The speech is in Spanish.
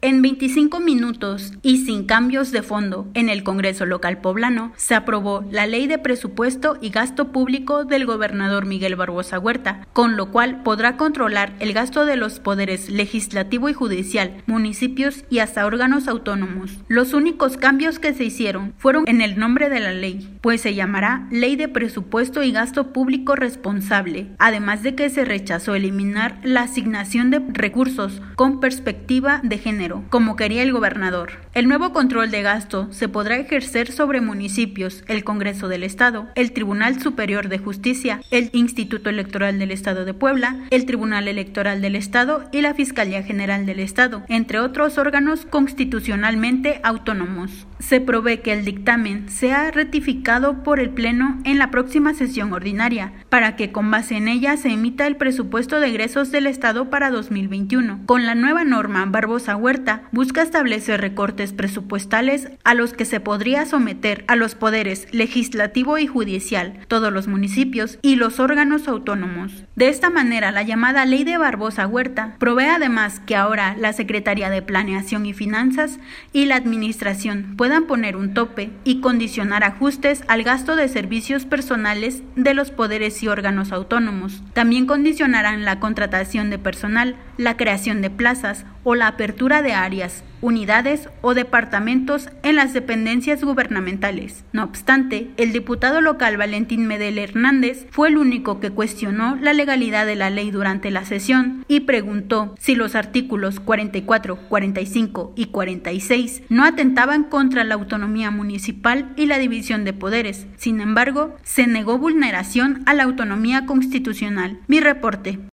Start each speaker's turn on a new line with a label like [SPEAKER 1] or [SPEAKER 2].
[SPEAKER 1] En 25 minutos y sin cambios de fondo en el Congreso local poblano se aprobó la Ley de Presupuesto y Gasto Público del gobernador Miguel Barbosa Huerta, con lo cual podrá controlar el gasto de los poderes legislativo y judicial, municipios y hasta órganos autónomos. Los únicos cambios que se hicieron fueron en el nombre de la ley, pues se llamará Ley de Presupuesto y Gasto Público Responsable, además de que se rechazó eliminar la asignación de recursos con perspectiva de género como quería el gobernador. El nuevo control de gasto se podrá ejercer sobre municipios, el Congreso del Estado, el Tribunal Superior de Justicia, el Instituto Electoral del Estado de Puebla, el Tribunal Electoral del Estado y la Fiscalía General del Estado, entre otros órganos constitucionalmente autónomos. Se provee que el dictamen sea ratificado por el Pleno en la próxima sesión ordinaria, para que con base en ella se emita el presupuesto de egresos del Estado para 2021. Con la nueva norma, Barbosa Huerta busca establecer recortes presupuestales a los que se podría someter a los poderes legislativo y judicial, todos los municipios y los órganos autónomos. De esta manera, la llamada Ley de Barbosa Huerta provee además que ahora la Secretaría de Planeación y Finanzas y la Administración puedan poner un tope y condicionar ajustes al gasto de servicios personales de los poderes y órganos autónomos. También condicionarán la contratación de personal, la creación de plazas o la apertura áreas, unidades o departamentos en las dependencias gubernamentales. No obstante, el diputado local Valentín Medel Hernández fue el único que cuestionó la legalidad de la ley durante la sesión y preguntó si los artículos 44, 45 y 46 no atentaban contra la autonomía municipal y la división de poderes. Sin embargo, se negó vulneración a la autonomía constitucional. Mi reporte.